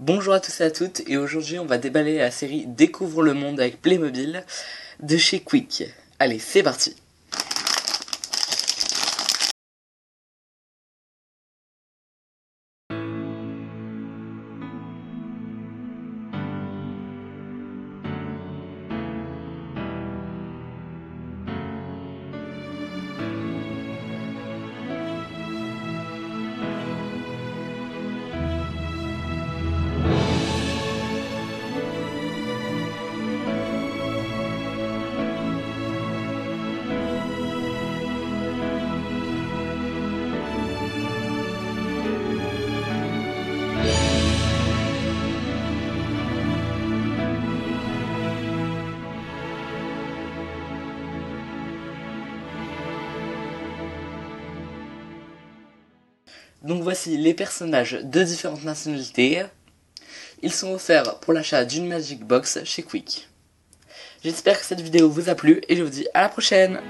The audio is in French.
Bonjour à tous et à toutes, et aujourd'hui on va déballer la série Découvre le monde avec Playmobil de chez Quick. Allez, c'est parti Donc voici les personnages de différentes nationalités. Ils sont offerts pour l'achat d'une Magic Box chez Quick. J'espère que cette vidéo vous a plu et je vous dis à la prochaine